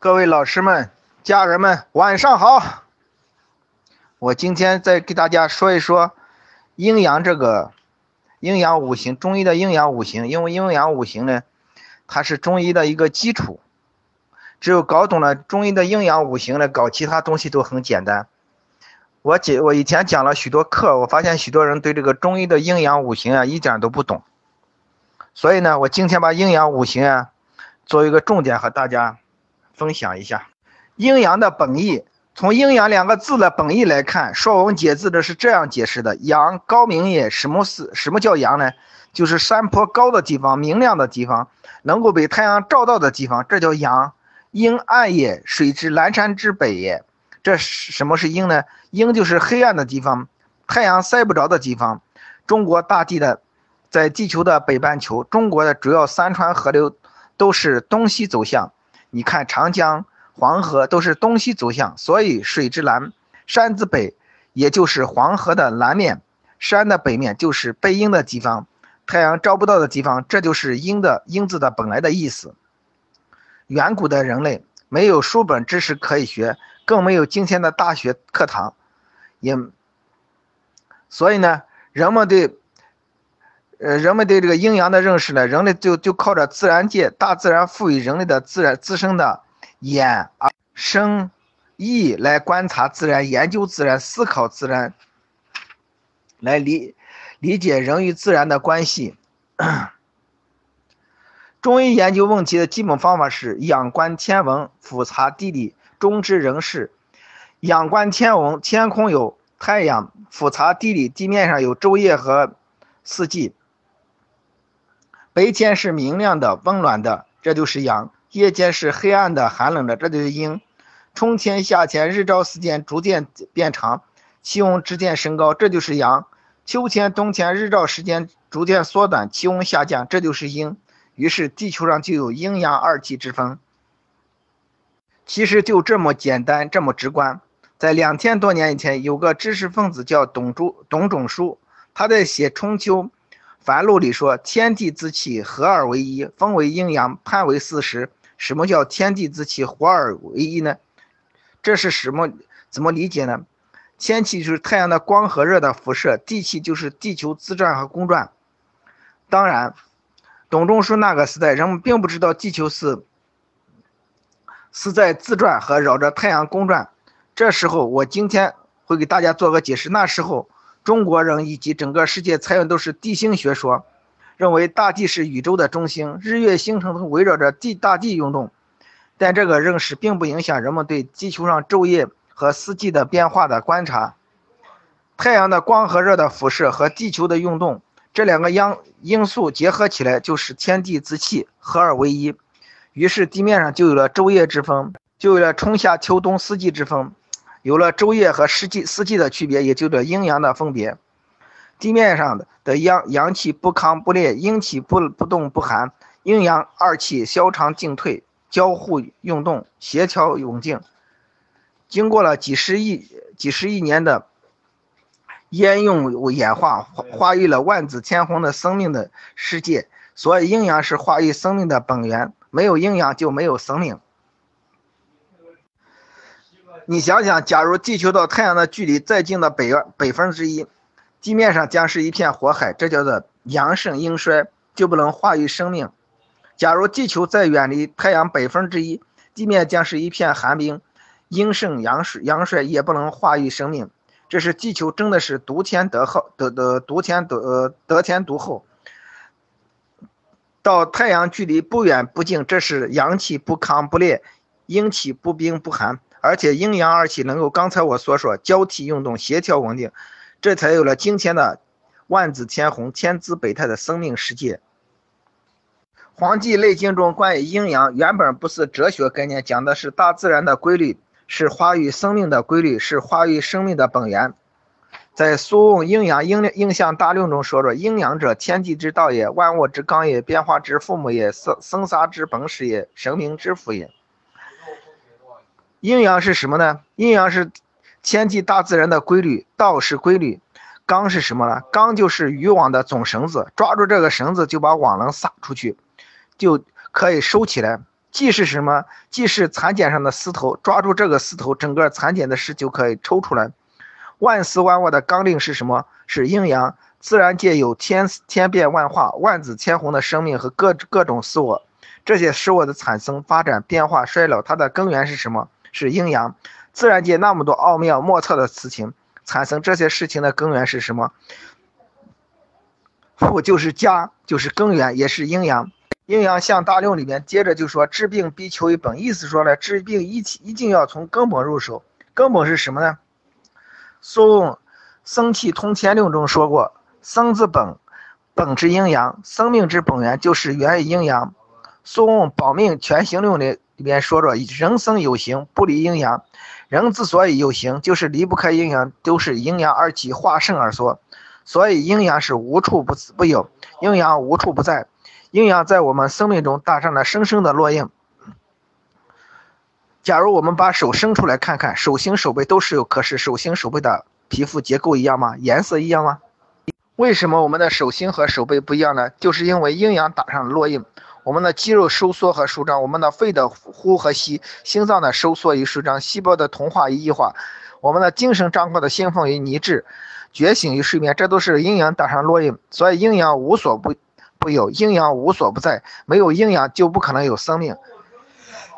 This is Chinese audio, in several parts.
各位老师们、家人们，晚上好！我今天再给大家说一说阴阳这个阴阳五行，中医的阴阳五行。因为阴阳五行呢，它是中医的一个基础。只有搞懂了中医的阴阳五行呢，搞其他东西都很简单。我讲我以前讲了许多课，我发现许多人对这个中医的阴阳五行啊一点都不懂。所以呢，我今天把阴阳五行啊作为一个重点和大家。分享一下阴阳的本意。从阴阳两个字的本意来看，《说文解字》的是这样解释的：阳，高明也。什么是什么叫阳呢？就是山坡高的地方，明亮的地方，能够被太阳照到的地方，这叫阳。阴暗也，水之南山之北也。这什么是阴呢？阴就是黑暗的地方，太阳晒不着的地方。中国大地的，在地球的北半球，中国的主要山川河流都是东西走向。你看长江、黄河都是东西走向，所以水之南，山之北，也就是黄河的南面，山的北面就是背阴的地方，太阳照不到的地方，这就是阴的阴字的本来的意思。远古的人类没有书本知识可以学，更没有今天的大学课堂，也，所以呢，人们对。呃，人们对这个阴阳的认识呢，人类就就靠着自然界、大自然赋予人类的自然自身的眼、耳、身、意来观察自然、研究自然、思考自然，来理理解人与自然的关系。中医研究问题的基本方法是仰观天文，俯察地理，中知人事。仰观天文，天空有太阳；俯察地理，地面上有昼夜和四季。白天是明亮的、温暖的，这就是阳；夜间是黑暗的、寒冷的，这就是阴。春天、夏天，日照时间逐渐变长，气温逐渐升高，这就是阳；秋天、冬天，日照时间逐渐缩短，气温下降，这就是阴。于是，地球上就有阴阳二气之分。其实就这么简单，这么直观。在两千多年以前，有个知识分子叫董仲董仲舒，他在写《春秋》。凡录里说：“天地之气合而为一，分为阴阳，判为四时。”什么叫天地之气合而为一呢？这是什么？怎么理解呢？天气就是太阳的光和热的辐射，地气就是地球自转和公转。当然，董仲舒那个时代，人们并不知道地球是是在自转和绕着太阳公转。这时候，我今天会给大家做个解释。那时候。中国人以及整个世界采用都是地心学说，认为大地是宇宙的中心，日月星辰都围绕着地大地运动。但这个认识并不影响人们对地球上昼夜和四季的变化的观察。太阳的光和热的辐射和地球的运动这两个因因素结合起来，就是天地之气合二为一，于是地面上就有了昼夜之分，就有了春夏秋冬四季之分。有了昼夜和四季四季的区别，也就这阴阳的分别。地面上的阳阳气不亢不烈，阴气不不动不寒，阴阳二气消长进退，交互运动，协调永静。经过了几十亿几十亿年的烟用演化，化育了万紫千红的生命的世界。所以阴阳是化育生命的本源，没有阴阳就没有生命。你想想，假如地球到太阳的距离再近的百百分之一，地面上将是一片火海，这叫做阳盛阴衰，就不能化育生命。假如地球再远离太阳百分之一，地面将是一片寒冰，阴盛阳衰，阳衰也不能化育生命。这是地球真的是独天独厚，得得独天独呃得天独厚。到太阳距离不远不近，这是阳气不亢不烈，阴气不冰不寒。而且阴阳二气能够刚才我所说交替运动、协调稳定，这才有了今天的万紫千红、千姿百态的生命世界。《黄帝内经》中关于阴阳原本不是哲学概念，讲的是大自然的规律，是化育生命的规律，是化育生命的本源。在《苏问阴阳应应象大论》中说着：“阴阳者，天地之道也，万物之纲也，变化之父母也，生生杀之本始也，神明之父也。”阴阳是什么呢？阴阳是天地大自然的规律，道是规律，纲是什么呢？纲就是渔网的总绳子，抓住这个绳子就把网能撒出去，就可以收起来。既是什么？既是蚕茧上的丝头，抓住这个丝头，整个蚕茧的丝就可以抽出来。万丝万物的纲领是什么？是阴阳。自然界有千千变万化、万紫千红的生命和各各种事物，这些事物的产生、发展、变化、衰老，它的根源是什么？是阴阳。自然界那么多奥妙莫测的事情，产生这些事情的根源是什么？父就是家，就是根源，也是阴阳。阴阳向大论里面接着就说：治病必求于本，意思说呢，治病一一定要从根本入手。根本是什么呢？苏问《生气通天论》中说过。生之本，本之阴阳，生命之本源就是源于阴阳。宋《保命全行论》里里边说着：人生有形，不离阴阳。人之所以有形，就是离不开阴阳，都是阴阳而起，化生而缩。所以阴阳是无处不不有，阴阳无处不在。阴阳在我们生命中打上了深深的烙印。假如我们把手伸出来看看，手心手背都是有，可是手心手背的皮肤结构一样吗？颜色一样吗？为什么我们的手心和手背不一样呢？就是因为阴阳打上了烙印。我们的肌肉收缩和舒张，我们的肺的呼和吸，心脏的收缩与舒张，细胞的同化与异化，我们的精神状况的兴奋与凝滞，觉醒与睡眠，这都是阴阳打上烙印。所以阴阳无所不不有，阴阳无所不在。没有阴阳就不可能有生命。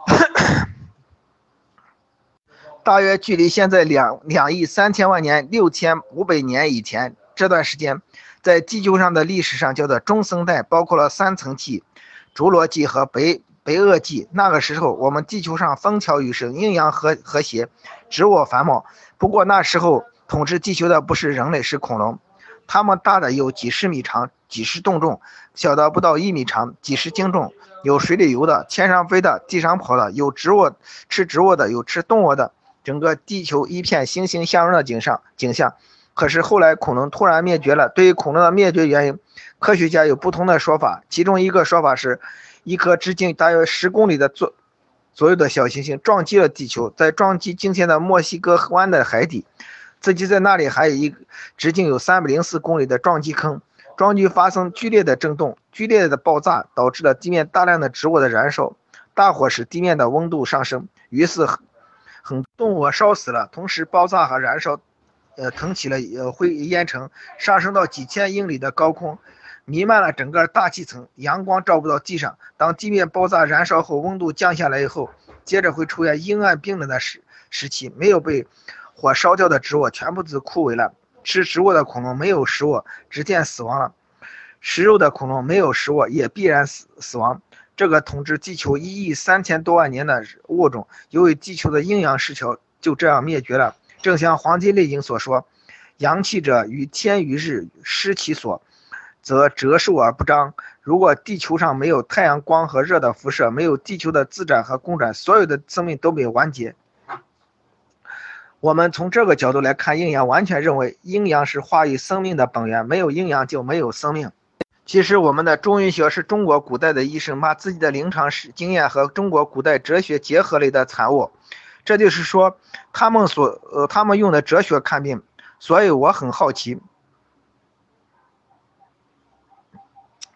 大约距离现在两两亿三千万年六千五百年以前这段时间。在地球上的历史上叫做中生代，包括了三层纪、侏罗纪和北北垩纪。那个时候，我们地球上风调雨顺，阴阳和和谐，植物繁茂。不过那时候统治地球的不是人类，是恐龙。它们大的有几十米长、几十吨重，小的不到一米长、几十斤重。有水里游的，天上飞的，地上跑的，有植物吃植物的，有吃动物的。整个地球一片欣欣向荣的景象景象。可是后来恐龙突然灭绝了。对于恐龙的灭绝原因，科学家有不同的说法。其中一个说法是，一颗直径大约十公里的左左右的小行星撞击了地球，在撞击今天的墨西哥湾的海底，自己在那里还有一直径有三百零四公里的撞击坑。撞击发生剧烈的震动，剧烈的爆炸导致了地面大量的植物的燃烧，大火使地面的温度上升，于是很动物烧死了。同时，爆炸和燃烧。呃，腾起了呃灰烟尘，上升到几千英里的高空，弥漫了整个大气层，阳光照不到地上。当地面爆炸燃烧后，温度降下来以后，接着会出现阴暗冰冷的时时期。没有被火烧掉的植物全部都枯萎了。吃植物的恐龙没有食物，直接死亡了；食肉的恐龙没有食物，也必然死死亡。这个统治地球一亿三千多万年的物种，由于地球的阴阳失调，就这样灭绝了。正像《黄帝内经》所说：“阳气者，于天于日失其所，则折寿而不彰。”如果地球上没有太阳光和热的辐射，没有地球的自转和公转，所有的生命都被完结。我们从这个角度来看阴阳，完全认为阴阳是化育生命的本源，没有阴阳就没有生命。其实，我们的中医学是中国古代的医生把自己的临床史经验和中国古代哲学结合类的产物。这就是说，他们所呃，他们用的哲学看病，所以我很好奇。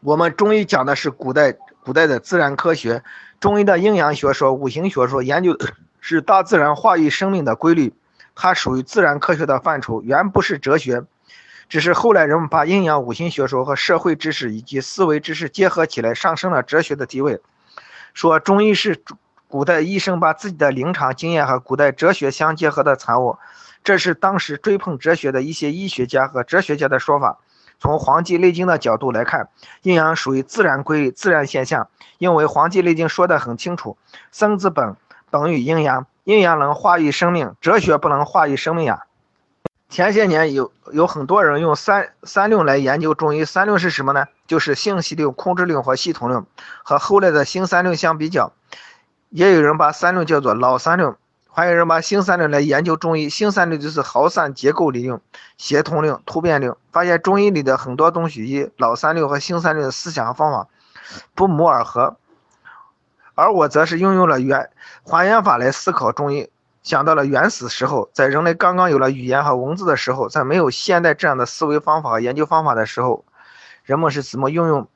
我们中医讲的是古代古代的自然科学，中医的阴阳学说、五行学说研究是大自然化育生命的规律，它属于自然科学的范畴，原不是哲学。只是后来人们把阴阳五行学说和社会知识以及思维知识结合起来，上升了哲学的地位，说中医是。古代医生把自己的临床经验和古代哲学相结合的产物，这是当时追捧哲学的一些医学家和哲学家的说法。从《黄帝内经》的角度来看，阴阳属于自然规律、自然现象，因为《黄帝内经》说得很清楚：“生之本，本于阴阳，阴阳能化育生命，哲学不能化育生命呀。”前些年有有很多人用三三论来研究中医，三论是什么呢？就是性系论、控制论和系统论，和后来的新三论相比较。也有人把三论叫做老三论，还有人把新三论来研究中医。新三论就是耗散结构理论、协同论、突变论。发现中医里的很多东西与老三论和新三论的思想和方法不谋而合。而我则是运用了原还原法来思考中医，想到了原始时候，在人类刚刚有了语言和文字的时候，在没有现代这样的思维方法和研究方法的时候，人们是怎么运用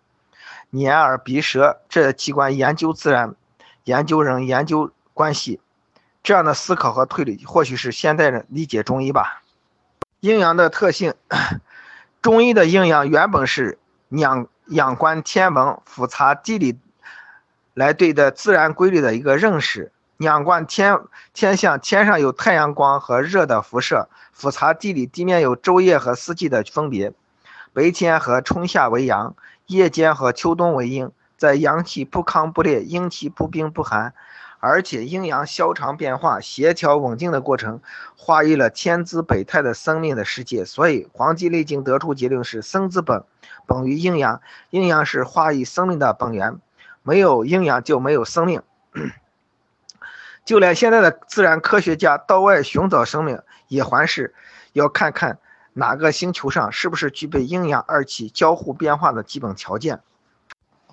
眼耳鼻舌这器官研究自然。研究人研究关系。这样的思考和推理，或许是现代人理解中医吧。阴阳的特性，中医的阴阳原本是仰仰观天文、俯察地理来对的自然规律的一个认识。仰观天天象，天上有太阳光和热的辐射；俯察地理，地面有昼夜和四季的分别。白天和春夏为阳，夜间和秋冬为阴。在阳气不亢不烈，阴气不冰不寒。而且阴阳消长变化、协调稳定的过程，化育了天资百态的生命的世界。所以《黄帝内经》得出结论是：生之本，本于阴阳。阴阳是化育生命的本源，没有阴阳就没有生命。就连现在的自然科学家到外寻找生命，也还是要看看哪个星球上是不是具备阴阳二气交互变化的基本条件。《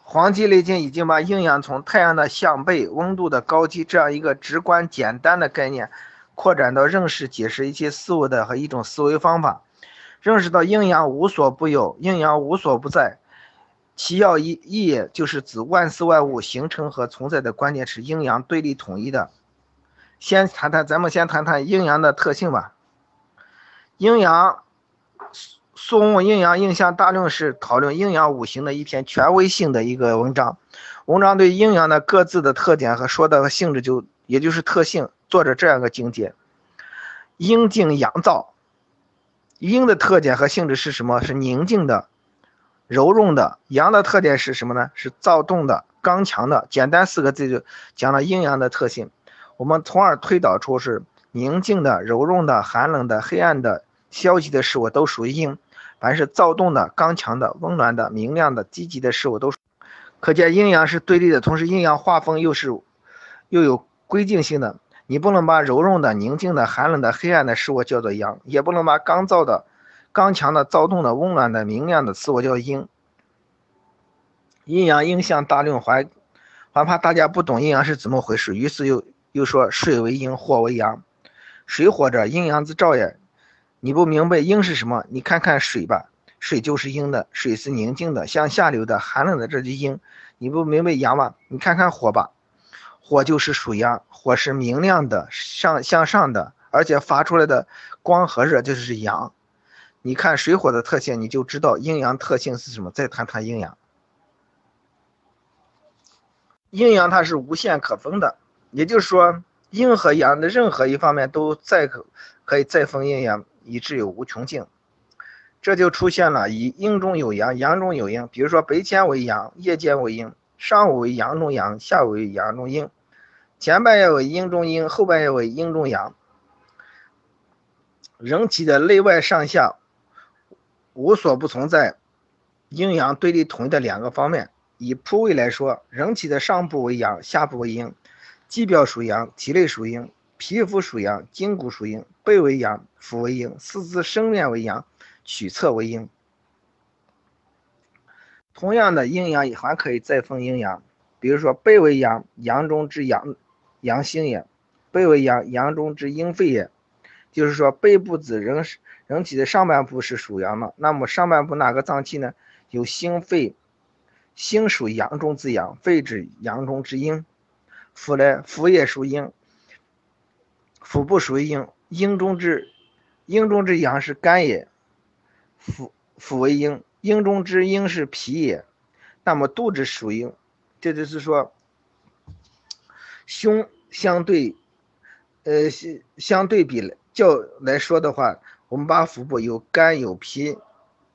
黄帝内经》已经把阴阳从太阳的向背、温度的高低这样一个直观简单的概念，扩展到认识、解释一切事物的和一种思维方法。认识到阴阳无所不有，阴阳无所不在，其要义义也就是指万事万物形成和存在的关键是阴阳对立统一的。先谈谈，咱们先谈谈阴阳的特性吧。阴阳。《宋问阴阳应象大论》是讨论阴阳五行的一篇权威性的一个文章。文章对阴阳的各自的特点和说的性质，就也就是特性，做着这样一个境界：阴静阳躁。阴的特点和性质是什么？是宁静的、柔润的。阳的特点是什么呢？是躁动的、刚强的。简单四个字就讲了阴阳的特性。我们从而推导出是宁静的、柔润的、寒冷的、黑暗的、消极的事物都属于阴。凡是躁动的、刚强的、温暖的、明亮的、积极的事物，都可见阴阳是对立的。同时，阴阳划分又是又有规定性的。你不能把柔润的、宁静的、寒冷的、黑暗的事物叫做阳，也不能把刚躁的、刚强的、躁动的、温暖的、明亮的事物叫阴。阴阳应象大论还还怕大家不懂阴阳是怎么回事，于是又又说水为阴，火为阳，水火者，阴阳之兆也。你不明白阴是什么？你看看水吧，水就是阴的，水是宁静的，向下流的，寒冷的，这就阴。你不明白阳吧？你看看火吧，火就是属阳，火是明亮的，上向上的，而且发出来的光和热就是阳。你看水火的特性，你就知道阴阳特性是什么。再谈谈阴阳，阴阳它是无限可分的，也就是说，阴和阳的任何一方面都再可可以再分阴阳。以至有无穷尽，这就出现了以阴中有阳，阳中有阴。比如说白天为阳，夜间为阴；上午为阳中阳，下午为阳中阴；前半夜为阴中阴，后半夜为阴中阳。人体的内外上下无所不存在阴阳对立统一的两个方面。以铺位来说，人体的上部为阳，下部为阴；肌表属阳，体内属阴。皮肤属阳，筋骨属阴，背为阳，腹为阴，四肢生面为阳，曲侧为阴。同样的阴阳也还可以再分阴阳，比如说背为阳，阳中之阳，阳心也；背为阳，阳中之阴肺也。就是说背部指人人体的上半部是属阳的，那么上半部哪个脏器呢？有心肺，心属阳中之阳，肺指阳中之阴。腹呢，腹也属阴。腹部属于阴，阴中之阴中之阳是肝也，腹腹为阴，阴中之阴是脾也。那么肚子属阴，这就是说，胸相对，呃相对比较来说的话，我们把腹部有肝有脾，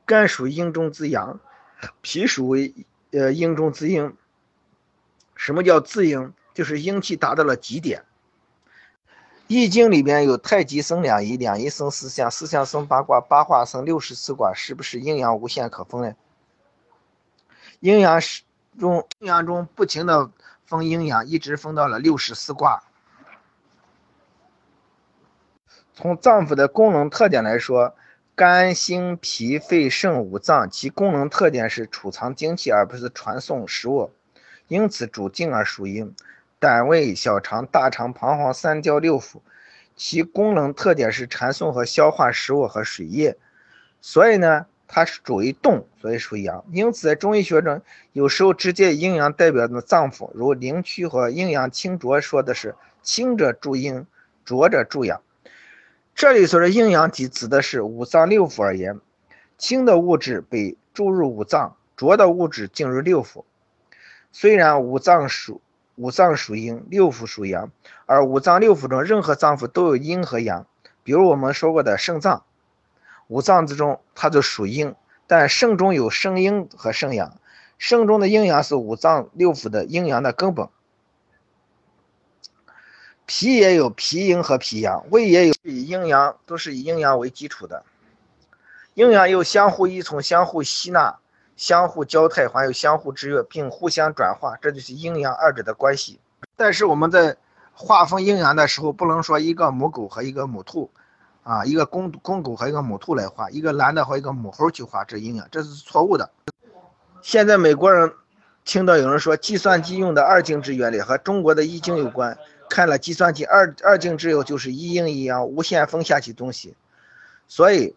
肝属阴中之阳，脾属为呃阴中之阴。什么叫自阴？就是阴气达到了极点。易经里边有太极生两仪，两仪生四象，四象生八卦，八卦生六十四卦，是不是阴阳无限可分呢？阴阳是中，阴阳中不停的分阴阳，一直分到了六十四卦。从脏腑的功能特点来说，肝、心、脾、肺、肾五脏，其功能特点是储藏精气，而不是传送食物，因此主静而属阴。胆、胃、小肠、大肠、膀胱、三焦六腑，其功能特点是传送和消化食物和水液，所以呢，它是属于动，所以属于阳。因此，在中医学中，有时候直接阴阳代表的脏腑，如灵区和阴阳清浊说的是清者助阴，浊者助阳。这里说的阴阳体指的是五脏六腑而言，清的物质被注入五脏，浊的物质进入六腑。虽然五脏属五脏属阴，六腑属阳，而五脏六腑中任何脏腑都有阴和阳。比如我们说过的肾脏，五脏之中它就属阴，但肾中有肾阴和肾阳，肾中的阴阳是五脏六腑的阴阳的根本。脾也有脾阴和脾阳，胃也有以阴阳，都是以阴阳为基础的。阴阳又相互依从，相互吸纳。相互交泰，还有相互制约，并互相转化，这就是阴阳二者的关系。但是我们在划分阴阳的时候，不能说一个母狗和一个母兔，啊，一个公公狗和一个母兔来画，一个男的和一个母猴去画这阴阳，这是错误的。现在美国人听到有人说计算机用的二进制原理和中国的易经有关，看了计算机二二进制后就是一阴一阳，无限分下去东西，所以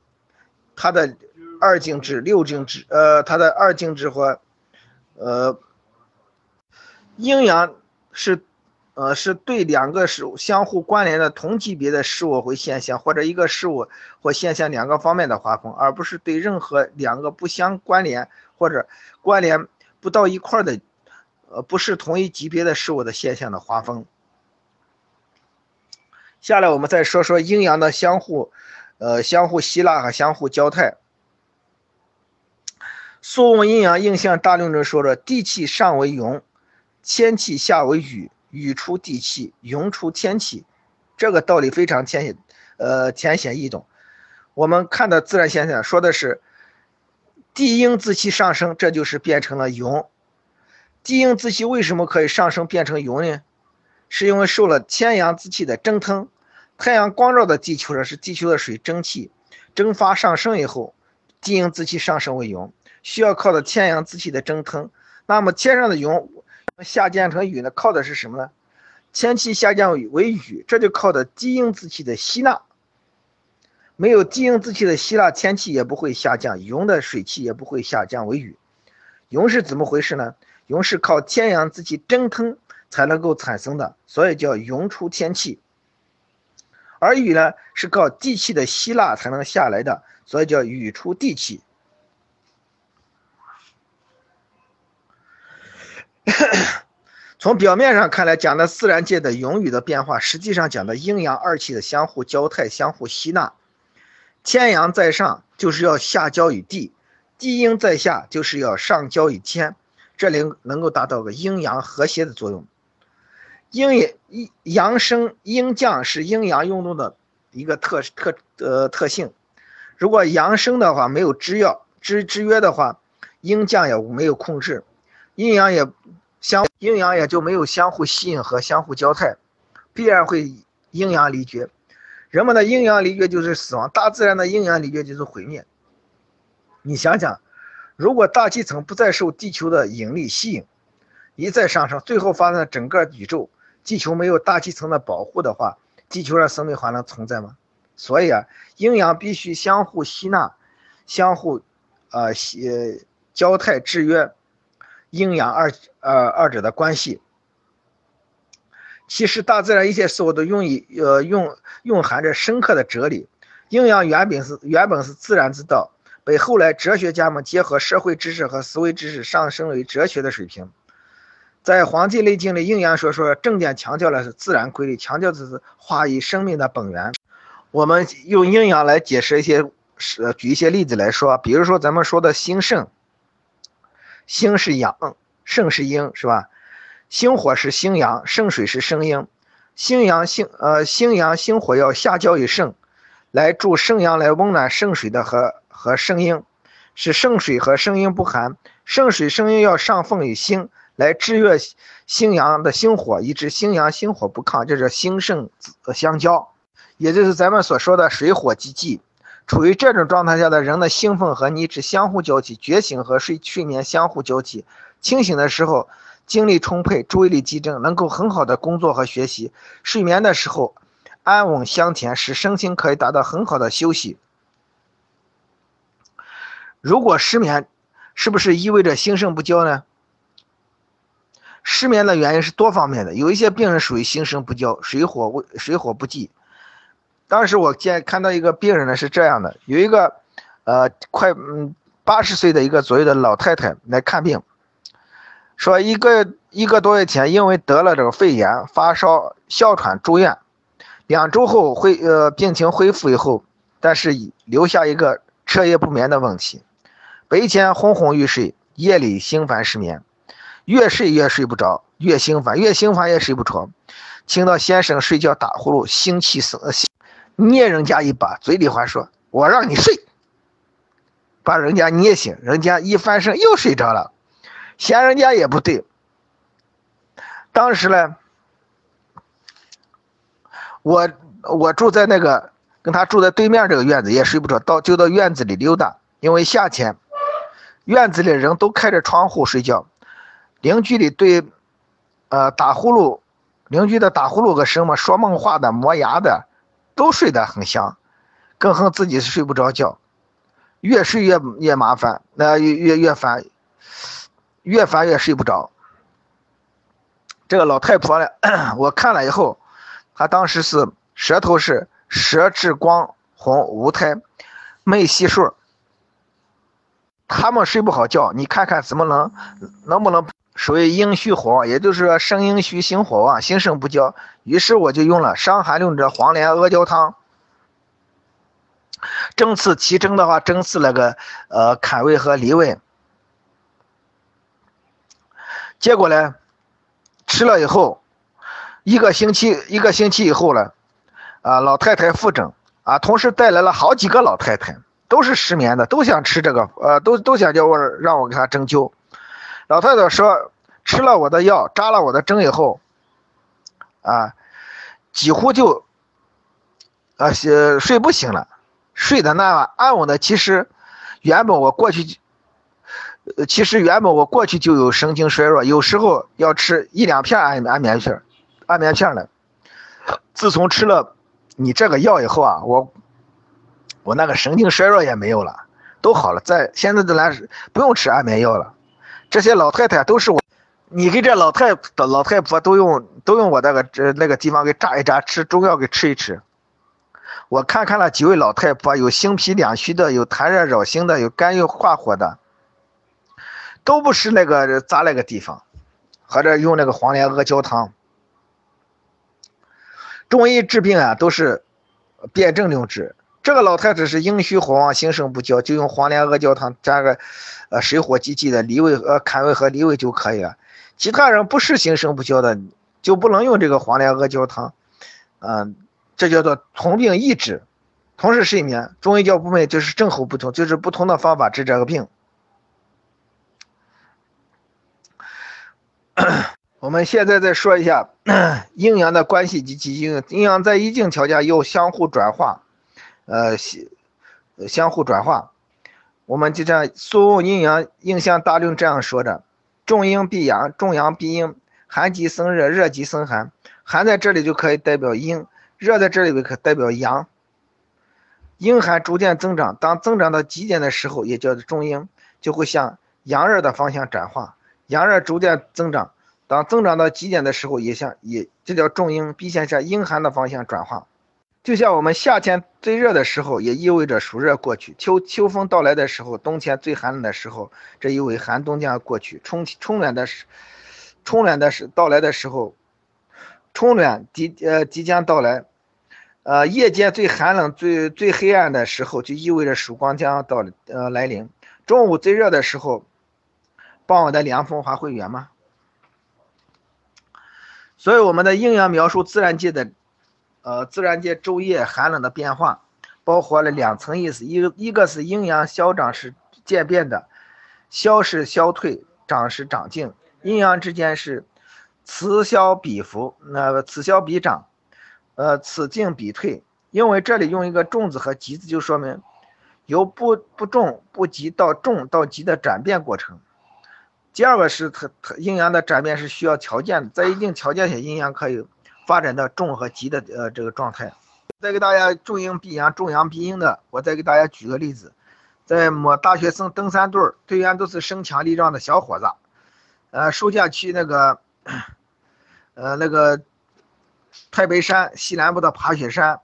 它的。二进制、六进制，呃，它的二进制和，呃，阴阳是，呃，是对两个事物相互关联的同级别的事物或现象，或者一个事物或现象两个方面的划分，而不是对任何两个不相关联或者关联不到一块的，呃，不是同一级别的事物的现象的划分。下来我们再说说阴阳的相互，呃，相互吸纳和相互交泰。《素问阴阳应象大论》中说的：“地气上为云，天气下为雨，雨出地气，云出天气。”这个道理非常浅显，呃，浅显易懂。我们看的自然现象说的是地阴之气上升，这就是变成了云。地阴之气为什么可以上升变成云呢？是因为受了天阳之气的蒸腾，太阳光照的地球上是地球的水蒸气蒸发上升以后，地阴之气上升为云。需要靠的天阳之气的蒸腾，那么天上的云下降成雨呢？靠的是什么呢？天气下降为雨，这就靠的地阴之气的吸纳。没有地阴之气的吸纳，天气也不会下降，云的水汽也不会下降为雨。云是怎么回事呢？云是靠天阳之气蒸腾才能够产生的，所以叫云出天气。而雨呢，是靠地气的吸纳才能下来的，所以叫雨出地气。从表面上看来，讲的自然界的云雨的变化，实际上讲的阴阳二气的相互交泰、相互吸纳。天阳在上，就是要下交于地；地阴在下，就是要上交于天。这里能够达到个阴阳和谐的作用。阴也阳生阴降是阴阳运动的一个特特呃特性。如果阳生的话没有制约制制约的话，阴降也没有控制，阴阳也。相阴阳也就没有相互吸引和相互交泰，必然会阴阳离绝。人们的阴阳离绝就是死亡，大自然的阴阳离绝就是毁灭。你想想，如果大气层不再受地球的引力吸引，一再上升，最后发生整个宇宙，地球没有大气层的保护的话，地球上生命还能存在吗？所以啊，阴阳必须相互吸纳，相互呃吸交泰制约。阴阳二呃二者的关系，其实大自然一切事物都用以呃用蕴含着深刻的哲理。阴阳原本是原本是自然之道，被后来哲学家们结合社会知识和思维知识上升为哲学的水平。在《黄帝内经》里，阴阳说说重点强调的是自然规律，强调的是化育生命的本源。我们用阴阳来解释一些，呃举一些例子来说，比如说咱们说的兴盛。星是阳，肾是阴，是吧？星火是星阳，肾水是肾阴。星阳星呃星阳星火要下交于肾，来助肾阳来温暖肾水的和和肾阴，使肾水和肾阴不寒。肾水肾阴要上奉于心，来制约星阳的星火，以致星阳星火不亢，这是心肾相交，也就是咱们所说的水火既济。处于这种状态下的人的兴奋和理智相互交替，觉醒和睡睡眠相互交替。清醒的时候精力充沛，注意力集中，能够很好的工作和学习；睡眠的时候安稳香甜，使身心可以达到很好的休息。如果失眠，是不是意味着心肾不交呢？失眠的原因是多方面的，有一些病人属于心肾不交，水火未水火不济。当时我见看到一个病人呢是这样的，有一个呃快嗯八十岁的一个左右的老太太来看病，说一个一个多月前因为得了这个肺炎发烧哮喘住院，两周后恢呃病情恢复以后，但是留下一个彻夜不眠的问题，白天昏昏欲睡，夜里心烦失眠。越睡越睡不着，越心烦，越心烦越睡不着。听到先生睡觉打呼噜，心气生，捏人家一把，嘴里还说：“我让你睡。”把人家捏醒，人家一翻身又睡着了，嫌人家也不对。当时呢，我我住在那个跟他住在对面这个院子，也睡不着，到就到院子里溜达，因为夏天，院子里人都开着窗户睡觉。邻居里对，呃，打呼噜，邻居的打呼噜个声嘛，说梦话的、磨牙的，都睡得很香，更恨自己是睡不着觉，越睡越越麻烦，那越越越烦，越烦越睡不着。这个老太婆呢，我看了以后，她当时是舌头是舌质光红无苔，没细数。他们睡不好觉，你看看怎么能能不能？属于阴虚火旺，也就是说肾阴虚，心火旺，心肾不交。于是我就用了《伤寒论》这黄连阿胶汤，针刺其针的话，针刺那个呃坎位和离位。结果呢，吃了以后，一个星期一个星期以后呢，啊老太太复诊啊，同时带来了好几个老太太，都是失眠的，都想吃这个，呃都都想叫我让我给她针灸。老太太说：“吃了我的药，扎了我的针以后，啊，几乎就，啊，睡不醒了，睡得那安稳的。其实，原本我过去，其实原本我过去就有神经衰弱，有时候要吃一两片安安眠片，安眠片了。自从吃了你这个药以后啊，我，我那个神经衰弱也没有了，都好了。在现在的来不用吃安眠药了。”这些老太太都是我，你给这老太的老太婆都用都用我那个这那个地方给扎一扎，吃中药给吃一吃。我看看了几位老太婆，有心脾两虚的，有痰热扰心的，有肝郁化火的，都不是那个扎那个地方，或者用那个黄连阿胶汤。中医治病啊，都是辨证论治。这个老太太是阴虚火旺，心肾不交，就用黄连阿胶汤加个，呃，水火既济的离位呃坎位和离位就可以了。其他人不是心肾不交的，就不能用这个黄连阿胶汤，嗯，这叫做同病异治，同时睡眠。中医叫不寐，就是症候不同，就是不同的方法治这个病。我们现在再说一下阴阳的关系及其阴阴阳在一定条件又相互转化。呃，相相互转化，我们就像《素阴阳应象大论》这样说的：重阴必阳，重阳必阴，寒极生热，热极生寒。寒在这里就可以代表阴，热在这里可代表阳。阴寒逐渐增长，当增长到极点的时候，也叫做重阴，就会向阳热的方向转化。阳热逐渐增长，当增长到极点的时候，也向也这叫重阴，必向向阴寒的方向转化。就像我们夏天最热的时候，也意味着暑热过去；秋秋风到来的时候，冬天最寒冷的时候，这意味寒冬将要过去。春春暖的时，春暖的时到来的时候，春暖即呃即将到来。呃，夜间最寒冷、最最黑暗的时候，就意味着曙光将要到呃来临。中午最热的时候，傍晚的凉风还会远吗？所以，我们的阴阳描述自然界的。呃，自然界昼夜寒冷的变化，包括了两层意思，一个一个是阴阳消长是渐变的，消是消退，长是长进，阴阳之间是此消彼伏，那此消彼长，呃，此进彼退。因为这里用一个重字和急字，就说明由不不重不急到重到急的转变过程。第二个是它它阴阳的转变是需要条件的，在一定条件下，阴阳可以。发展到重和急的呃这个状态，再给大家重阴必阳，重阳必阴的，我再给大家举个例子，在某大学生登山队，队员都是身强力壮的小伙子。呃，暑假去那个，呃，那个太白山西南部的爬雪山，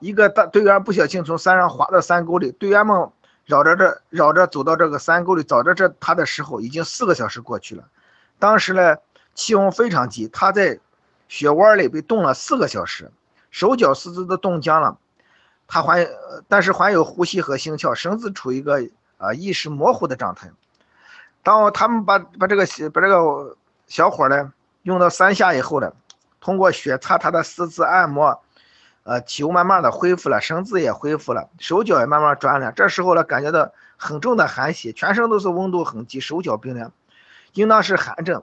一个大队员不小心从山上滑到山沟里，队员们绕着这绕着走到这个山沟里找着这他的时候，已经四个小时过去了。当时呢，气温非常急，他在雪窝里被冻了四个小时，手脚四肢都冻僵了。他还，但是还有呼吸和心跳，身子处于一个啊意识模糊的状态。当他们把把这个把这个小伙呢用到三下以后呢，通过血擦他的四肢按摩，呃，体温慢慢的恢复了，身子也恢复了，手脚也慢慢转了。这时候呢，感觉到很重的寒气，全身都是温度很低，手脚冰凉，应当是寒症。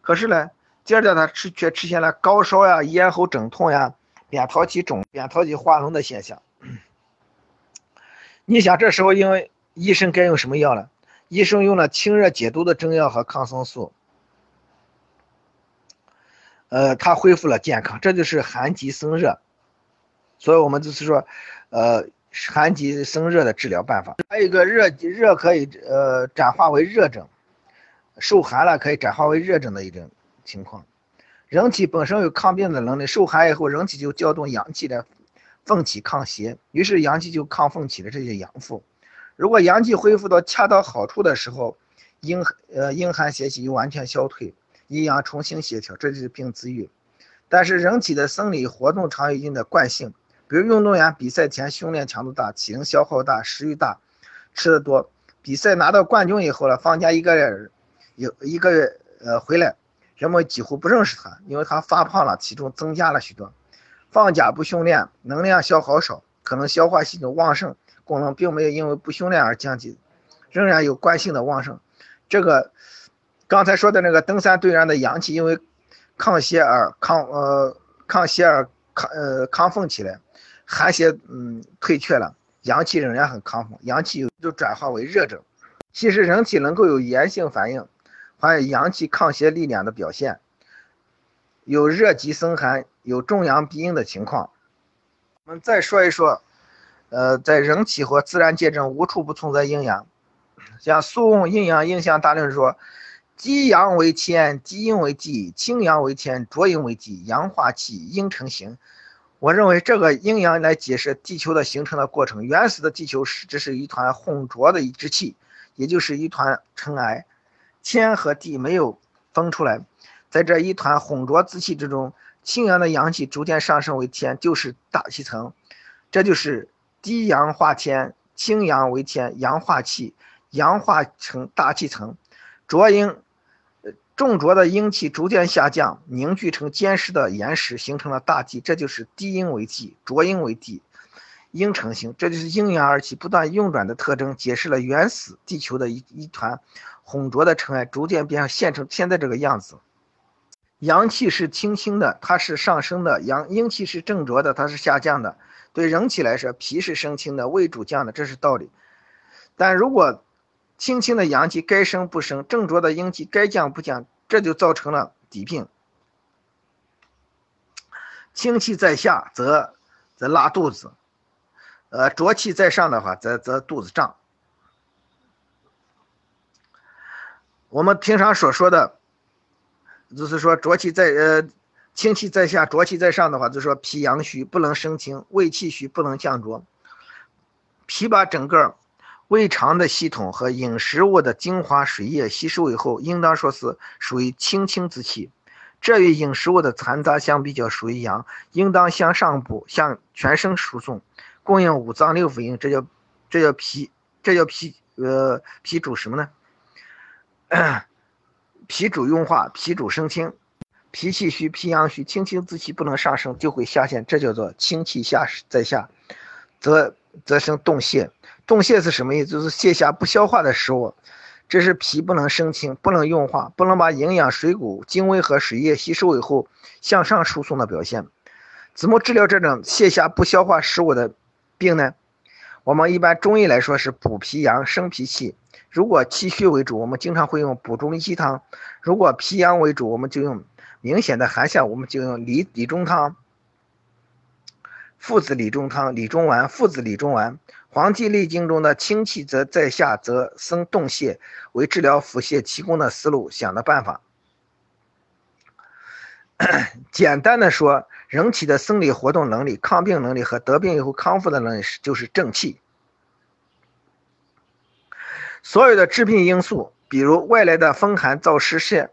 可是呢，第二天他吃却出现了高烧呀、咽喉肿痛呀、扁桃体肿、扁桃体化脓的现象。你想这时候，因为医生该用什么药了？医生用了清热解毒的中药和抗生素，呃，他恢复了健康，这就是寒极生热。所以我们就是说，呃，寒极生热的治疗办法。还有一个热热可以呃转化为热症，受寒了可以转化为热症的一种情况。人体本身有抗病的能力，受寒以后，人体就调动阳气来。奋起抗邪，于是阳气就亢奋起了。这些阳复，如果阳气恢复到恰到好处的时候，阴呃阴寒邪气又完全消退，阴阳重新协调，这就是病自愈。但是人体的生理活动常有一定的惯性，比如运动员比赛前训练强度大，体能消耗大，食欲大，吃的多。比赛拿到冠军以后了，放假一个月有一个月呃回来，人们几乎不认识他，因为他发胖了，体重增加了许多。放假不训练，能量消耗少，可能消化系统旺盛，功能并没有因为不训练而降低，仍然有惯性的旺盛。这个刚才说的那个登山队员的阳气因为抗邪而抗呃抗邪而抗呃亢奋起来，寒邪嗯退却了，阳气仍然很亢奋，阳气就转化为热症。其实人体能够有炎性反应，还有阳气抗邪力量的表现。有热极生寒，有重阳逼阴的情况。我们再说一说，呃，在人体和自然界中无处不存在阴阳。像《素问·阴阳应象大论》说：“积阳为天，积阴为地；清阳为天，浊阴为地。阳化气，阴成形。”我认为这个阴阳来解释地球的形成的过程。原始的地球是只是一团浑浊的一支气，也就是一团尘埃，天和地没有分出来。在这一团浑浊之气之中，清阳的阳气逐渐上升为天，就是大气层。这就是低阳化天，清阳为天，阳化气，阳化成大气层。浊阴，重浊的阴气逐渐下降，凝聚成坚实的岩石，形成了大地。这就是低阴为地，浊阴为地，阴成形。这就是阴阳二气不断运转的特征，解释了原始地球的一一团浑浊的尘埃，逐渐变成现成现在这个样子。阳气是清清的，它是上升的；阳阴气是正浊的，它是下降的。对人体来说，脾是升清的，胃主降的，这是道理。但如果清清的阳气该升不升，正浊的阴气该降不降，这就造成了疾病。清气在下，则则拉肚子；呃，浊气在上的话，则则肚子胀。我们平常所说的。就是说浊气在呃，清气在下，浊气在上的话，就是说脾阳虚，不能生清；胃气虚，不能降浊。脾把整个胃肠的系统和饮食物的精华水液吸收以后，应当说是属于清清之气。这与饮食物的残渣相比较，属于阳，应当向上部向全身输送，供应五脏六腑阴。这叫这叫脾，这叫脾呃脾主什么呢？脾主运化，脾主生清，脾气虚，脾阳虚，清清之气不能上升，就会下陷，这叫做清气下在下，则则生动泄。动泄是什么意思？就是泻下不消化的食物，这是脾不能生清，不能运化，不能把营养、水谷、精微和水液吸收以后向上输送的表现。怎么治疗这种泻下不消化食物的病呢？我们一般中医来说是补脾阳、生脾气。如果气虚为主，我们经常会用补中益气汤；如果脾阳为主，我们就用明显的寒象，我们就用理理中汤。附子理中汤、理中丸、附子理中丸。黄帝内经中的清气则在下，则生动泻，为治疗腹泻提供的思路想的办法。简单的说，人体的生理活动能力、抗病能力和得病以后康复的能力就是正气。所有的致病因素，比如外来的风寒燥湿邪，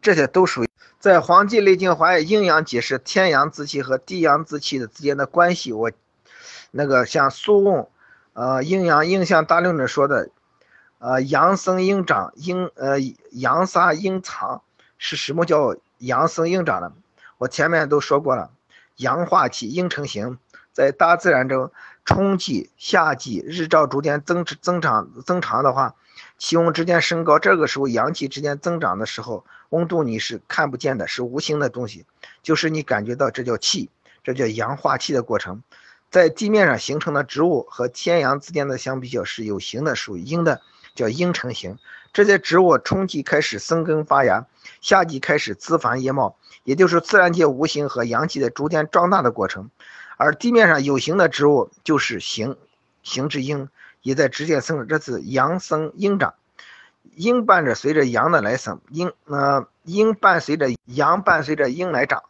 这些都属于在《黄帝内经华阴阳解释天阳之气和地阳之气的之间的关系。我那个像苏问，呃，阴阳应象大论里说的，呃，阳生阴长，阴呃阳杀阴藏是什么叫？阳生阴长呢，我前面都说过了，阳化气，阴成形，在大自然中，春季、夏季日照逐渐增增长增长的话，气温逐渐升高，这个时候阳气之间增长的时候，温度你是看不见的，是无形的东西，就是你感觉到这叫气，这叫阳化气的过程，在地面上形成的植物和天阳之间的相比较是有形的，属于阴的，叫阴成形。这些植物春季开始生根发芽，夏季开始枝繁叶茂，也就是自然界无形和阳气的逐渐壮大的过程。而地面上有形的植物就是形，形之阴也在逐渐生长，这是阳生阴长，阴伴着随着阳的来生，阴呃阴伴随着阳伴随着阴来长。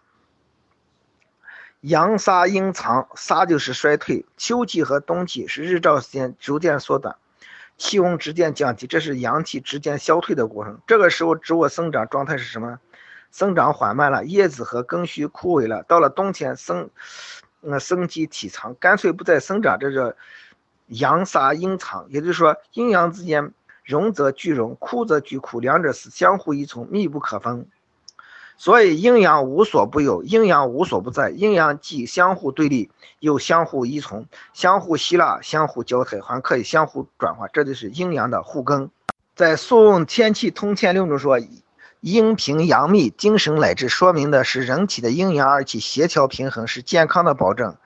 阳杀阴藏，杀就是衰退，秋季和冬季是日照时间逐渐缩短。气温逐渐降低，这是阳气逐渐消退的过程。这个时候，植物生长状态是什么？生长缓慢了，叶子和根须枯萎了。到了冬天，生，呃，生机体藏，干脆不再生长。这叫阳杀阴藏，也就是说，阴阳之间荣则俱荣，枯则俱枯，两者是相互依存，密不可分。所以阴阳无所不有，阴阳无所不在，阴阳既相互对立，又相互依存，相互吸纳，相互交替，还可以相互转化，这就是阴阳的互根。在《素问·天气通天令》中说：“阴平阳密，精神乃至”，说明的是人体的阴阳二气协调平衡，是健康的保证。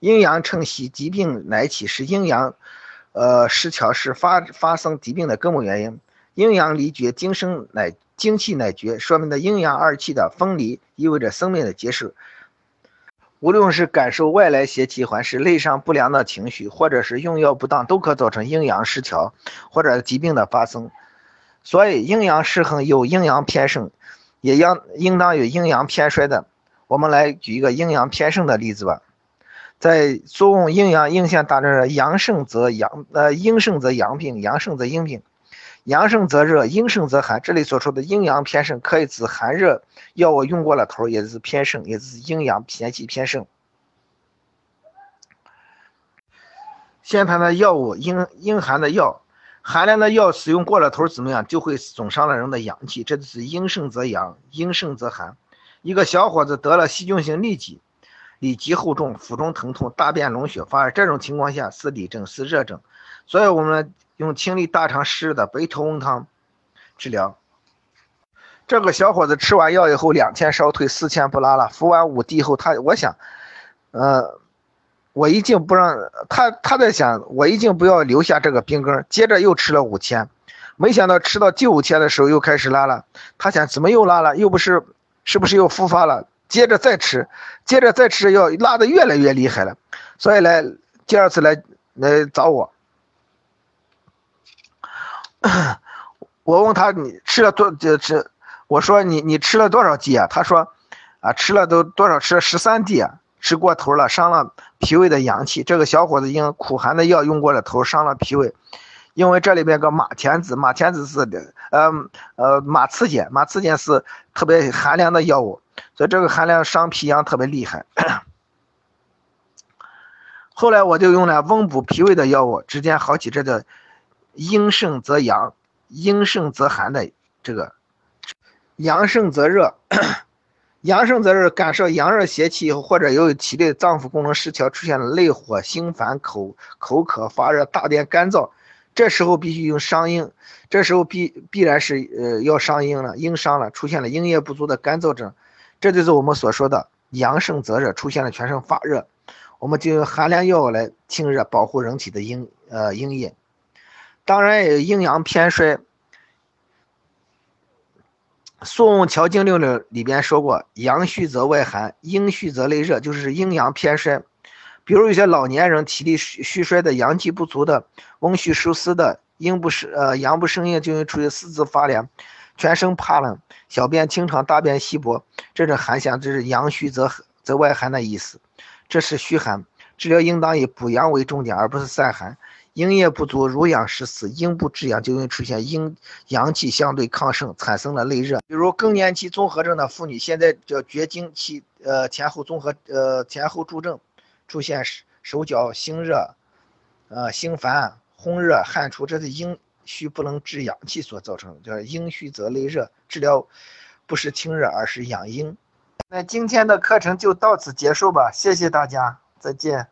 阴阳称息，疾病乃起，是阴阳，呃失调是发发生疾病的根本原因。阴阳离绝，精神乃。精气乃绝，说明的阴阳二气的分离，意味着生命的结束。无论是感受外来邪气，还是内伤不良的情绪，或者是用药不当，都可造成阴阳失调或者疾病的发生。所以，阴阳失衡有阴阳偏盛，也应应当有阴阳偏衰的。我们来举一个阴阳偏盛的例子吧。在《中阴阳应象大论》阳盛则阳，呃，阴盛则阳病，阳盛则阴病。阳盛则热，阴盛则寒。这里所说的阴阳偏盛，可以指寒热药物用过了头，也是偏盛，也是阴阳偏气偏盛。先谈谈药物，阴阴寒的药，寒凉的药使用过了头怎么样？就会损伤了人的阳气。这就是阴盛则阳，阴盛则寒。一个小伙子得了细菌性痢疾，痢疾后重，腹中疼痛，大便脓血发热，这种情况下是里症，是热症。所以我们。用清利大肠湿的白头翁汤治疗。这个小伙子吃完药以后，两天烧退，四天不拉了。服完五滴后，他我想，呃，我一定不让他，他在想，我一定不要留下这个病根。接着又吃了五天，没想到吃到第五天的时候又开始拉了。他想，怎么又拉了？又不是，是不是又复发了？接着再吃，接着再吃要，拉的越来越厉害了。所以来第二次来来找我。我问他你吃了多就吃，我说你你吃了多少剂啊？他说，啊吃了都多少吃了十三剂啊，吃过头了，伤了脾胃的阳气。这个小伙子因苦寒的药用过了头，伤了脾胃。因为这里边个马田子，马田子是呃呃马刺碱，马刺碱是特别寒凉的药物，所以这个寒凉伤脾阳特别厉害。后来我就用了温补脾胃的药物，直接好起这个。阴盛则阳，阴盛则寒的这个，阳盛则热，阳盛则热，感受阳热邪气以后，或者由于体内脏腑功能失调，出现了内火、心烦、口口渴、发热、大便干燥，这时候必须用伤阴，这时候必必然是呃要伤阴了，阴伤了，出现了阴液不足的干燥症，这就是我们所说的阳盛则热，出现了全身发热，我们就用寒凉药物来清热，保护人体的阴呃阴液。当然有阴阳偏衰，《宋乔经六六》里边说过：“阳虚则外寒，阴虚则内热，就是阴阳偏衰。比如有些老年人体力虚衰的、阳气不足的、翁虚疏湿的、阴不生呃阳不生阴，就会出现四肢发凉、全身怕冷、小便清长、大便稀薄，这种寒象，这是阳虚则则外寒的意思。这是虚寒，治疗应当以补阳为重点，而不是散寒。”阴液不足，濡养失死，阴不制阳，就容易出现阴阳气相对亢盛，产生了内热。比如更年期综合症的妇女，现在叫绝经期，呃，前后综合，呃，前后诸症，出现手脚心热，呃，心烦、烘热、汗出，这是阴虚不能制阳气所造成的，叫阴虚则内热。治疗不是清热，而是养阴。那今天的课程就到此结束吧，谢谢大家，再见。